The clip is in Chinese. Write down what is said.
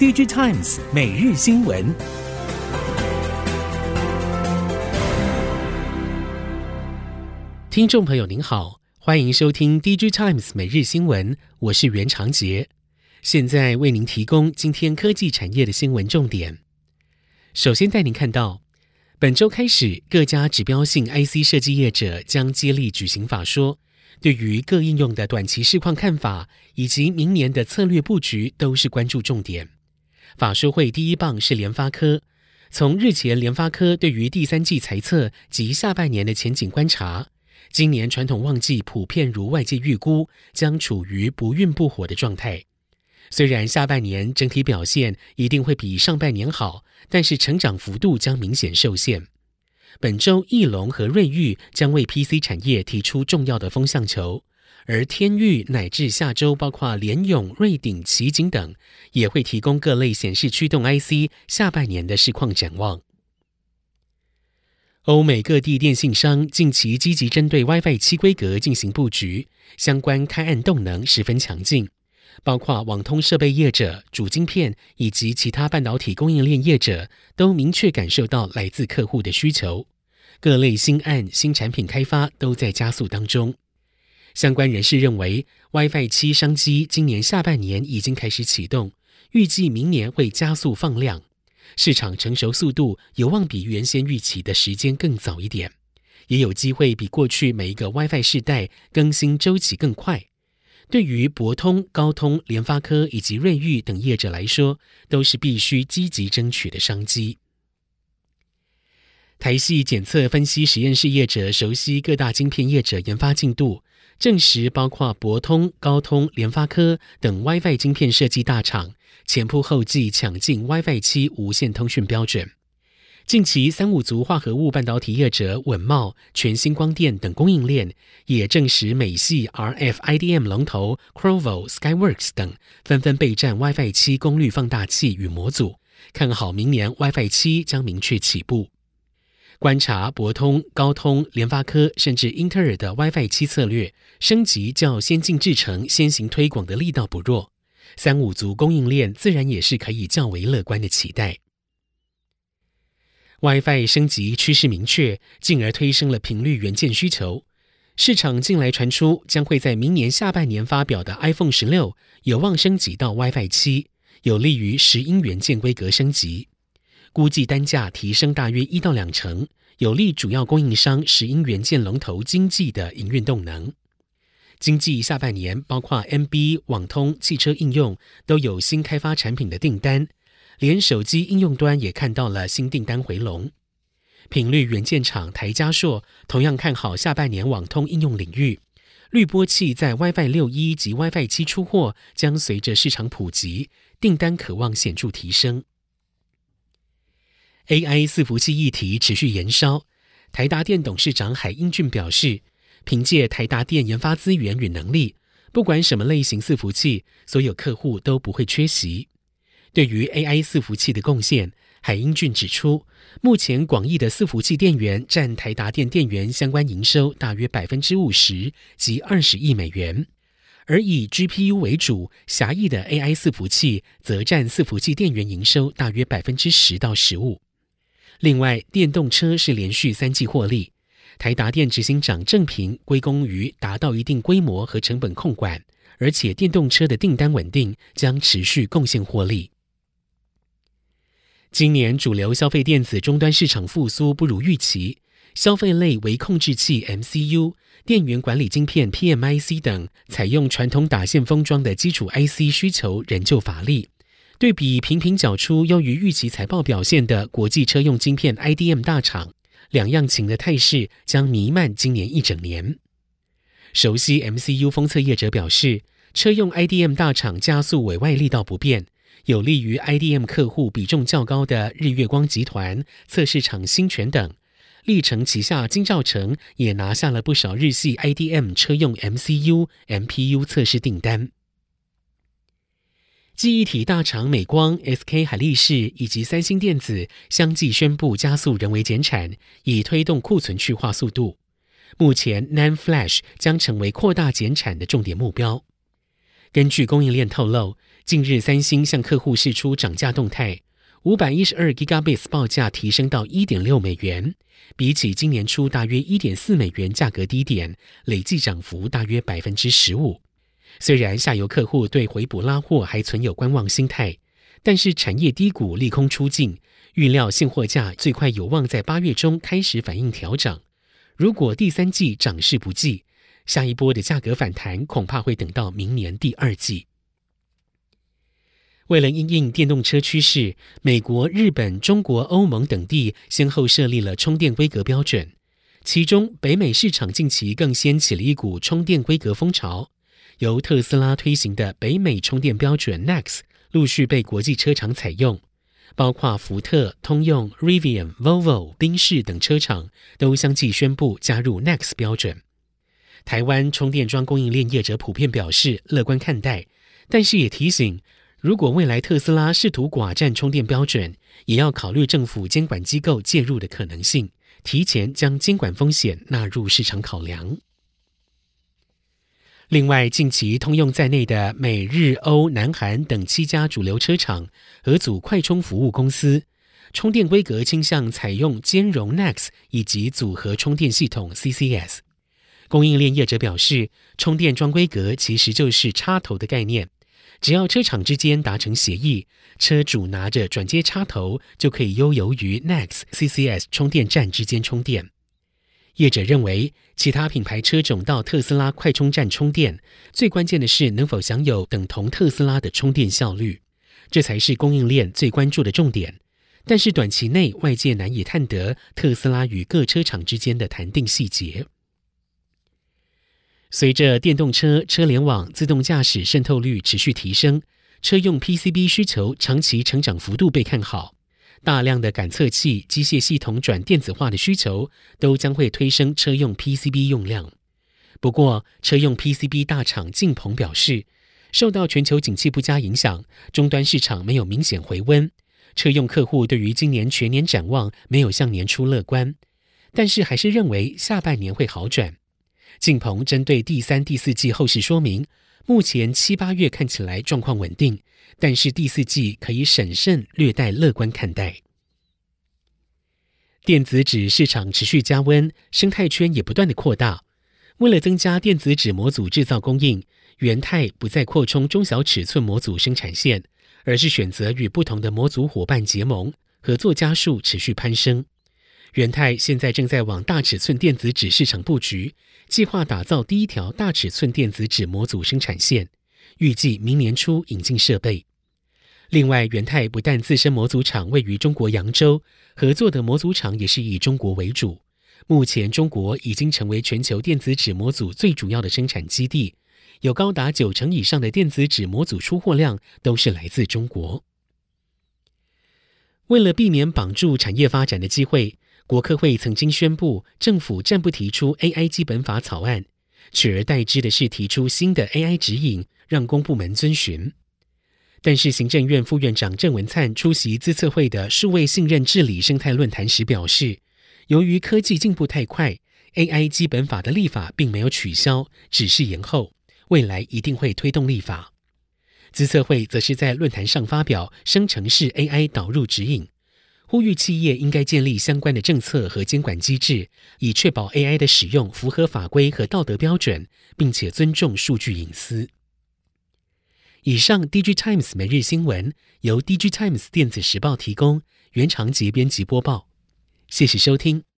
DigiTimes 每日新闻，听众朋友您好，欢迎收听 DigiTimes 每日新闻，我是袁长杰，现在为您提供今天科技产业的新闻重点。首先带您看到，本周开始，各家指标性 IC 设计业者将接力举行法说。对于各应用的短期市况看法，以及明年的策略布局，都是关注重点。法说会第一棒是联发科，从日前联发科对于第三季财测及下半年的前景观察，今年传统旺季普遍如外界预估，将处于不温不火的状态。虽然下半年整体表现一定会比上半年好，但是成长幅度将明显受限。本周，义隆和瑞昱将为 PC 产业提出重要的风向球，而天域乃至下周包括联咏、瑞鼎、奇景等，也会提供各类显示驱动 IC 下半年的市况展望。欧美各地电信商近期积极针对 WiFi 七规格进行布局，相关开案动能十分强劲，包括网通设备业者、主晶片以及其他半导体供应链业者，都明确感受到来自客户的需求。各类新案、新产品开发都在加速当中。相关人士认为，WiFi 七商机今年下半年已经开始启动，预计明年会加速放量，市场成熟速度有望比原先预期的时间更早一点，也有机会比过去每一个 WiFi 世代更新周期更快。对于博通、高通、联发科以及瑞昱等业者来说，都是必须积极争取的商机。台系检测分析实验室业者熟悉各大晶片业者研发进度，证实包括博通、高通、联发科等 WiFi 晶片设计大厂前仆后继抢进 WiFi 七无线通讯标准。近期三五族化合物半导体业者稳茂、全新光电等供应链也证实美系 RF IDM 龙头 c r o v o、Skyworks 等纷纷备战 WiFi 七功率放大器与模组，看好明年 WiFi 七将明确起步。观察博通、高通、联发科，甚至英特尔的 WiFi 七策略，升级较先进制程先行推广的力道不弱，三五族供应链自然也是可以较为乐观的期待。WiFi 升级趋势明确，进而推升了频率元件需求。市场近来传出将会在明年下半年发表的 iPhone 十六有望升级到 WiFi 七，有利于石英元件规格升级。估计单价提升大约一到两成，有利主要供应商石英元件龙头经济的营运动能。经济下半年包括 M B、网通、汽车应用都有新开发产品的订单，连手机应用端也看到了新订单回笼。频率元件厂台嘉硕同样看好下半年网通应用领域，滤波器在 WiFi 六一及 WiFi 七出货将随着市场普及，订单可望显著提升。AI 伺服器议题持续延烧，台达电董事长海英俊表示，凭借台达电研发资源与能力，不管什么类型伺服器，所有客户都不会缺席。对于 AI 伺服器的贡献，海英俊指出，目前广义的伺服器电源占台达电电源相关营收大约百分之五十，即二十亿美元，而以 GPU 为主，狭义的 AI 伺服器则占伺服器电源营收大约百分之十到十五。另外，电动车是连续三季获利。台达电执行长郑平归功于达到一定规模和成本控管，而且电动车的订单稳定，将持续贡献获利。今年主流消费电子终端市场复苏不如预期，消费类微控制器 MCU、电源管理晶片 PMIC 等采用传统打线封装的基础 IC 需求仍旧乏力。对比频频缴出优于预期财报表现的国际车用晶片 IDM 大厂，两样情的态势将弥漫今年一整年。熟悉 MCU 封测业者表示，车用 IDM 大厂加速委外力道不变，有利于 IDM 客户比重较高的日月光集团、测试厂新全等。力成旗下金兆成也拿下了不少日系 IDM 车用 MCU、MPU 测试订单。记忆体大厂美光、SK 海力士以及三星电子相继宣布加速人为减产，以推动库存去化速度。目前，NAND Flash 将成为扩大减产的重点目标。根据供应链透露，近日三星向客户释出涨价动态，五百一十二 Gigabits 报价提升到一点六美元，比起今年初大约一点四美元价格低点，累计涨幅大约百分之十五。虽然下游客户对回补拉货还存有观望心态，但是产业低谷利空出尽，预料现货价最快有望在八月中开始反应调涨。如果第三季涨势不济，下一波的价格反弹恐怕会等到明年第二季。为了因应电动车趋势，美国、日本、中国、欧盟等地先后设立了充电规格标准，其中北美市场近期更掀起了一股充电规格风潮。由特斯拉推行的北美充电标准 NEX 陆续被国际车厂采用，包括福特、通用、Rivian、Volvo、宾士等车厂都相继宣布加入 NEX 标准。台湾充电桩供应链业者普遍表示乐观看待，但是也提醒，如果未来特斯拉试图寡占充电标准，也要考虑政府监管机构介入的可能性，提前将监管风险纳入市场考量。另外，近期通用在内的美、日、欧、南、韩等七家主流车厂合组快充服务公司，充电规格倾向采用兼容 Nex 以及组合充电系统 CCS。供应链业者表示，充电桩规格其实就是插头的概念，只要车厂之间达成协议，车主拿着转接插头就可以悠游于 Nex、CCS 充电站之间充电。业者认为，其他品牌车种到特斯拉快充站充电，最关键的是能否享有等同特斯拉的充电效率，这才是供应链最关注的重点。但是短期内外界难以探得特斯拉与各车厂之间的谈定细节。随着电动车车联网自动驾驶渗透率持续提升，车用 PCB 需求长期成长幅度被看好。大量的感测器、机械系统转电子化的需求，都将会推升车用 PCB 用量。不过，车用 PCB 大厂劲鹏表示，受到全球景气不佳影响，终端市场没有明显回温。车用客户对于今年全年展望没有像年初乐观，但是还是认为下半年会好转。劲鹏针对第三、第四季后市说明，目前七八月看起来状况稳定。但是第四季可以审慎、略带乐观看待。电子纸市场持续加温，生态圈也不断的扩大。为了增加电子纸模组制造供应，元泰不再扩充中小尺寸模组生产线，而是选择与不同的模组伙伴结盟，合作家数持续攀升。元泰现在正在往大尺寸电子纸市场布局，计划打造第一条大尺寸电子纸模组生产线。预计明年初引进设备。另外，元泰不但自身模组厂位于中国扬州，合作的模组厂也是以中国为主。目前，中国已经成为全球电子纸模组最主要的生产基地，有高达九成以上的电子纸模组出货量都是来自中国。为了避免绑住产业发展的机会，国科会曾经宣布，政府暂不提出 AI 基本法草案。取而代之的是提出新的 AI 指引，让公部门遵循。但是，行政院副院长郑文灿出席资策会的数位信任治理生态论坛时表示，由于科技进步太快，AI 基本法的立法并没有取消，只是延后，未来一定会推动立法。资策会则是在论坛上发表生成式 AI 导入指引。呼吁企业应该建立相关的政策和监管机制，以确保 AI 的使用符合法规和道德标准，并且尊重数据隐私。以上，DG Times 每日新闻由 DG Times 电子时报提供，原长节编辑播报。谢谢收听。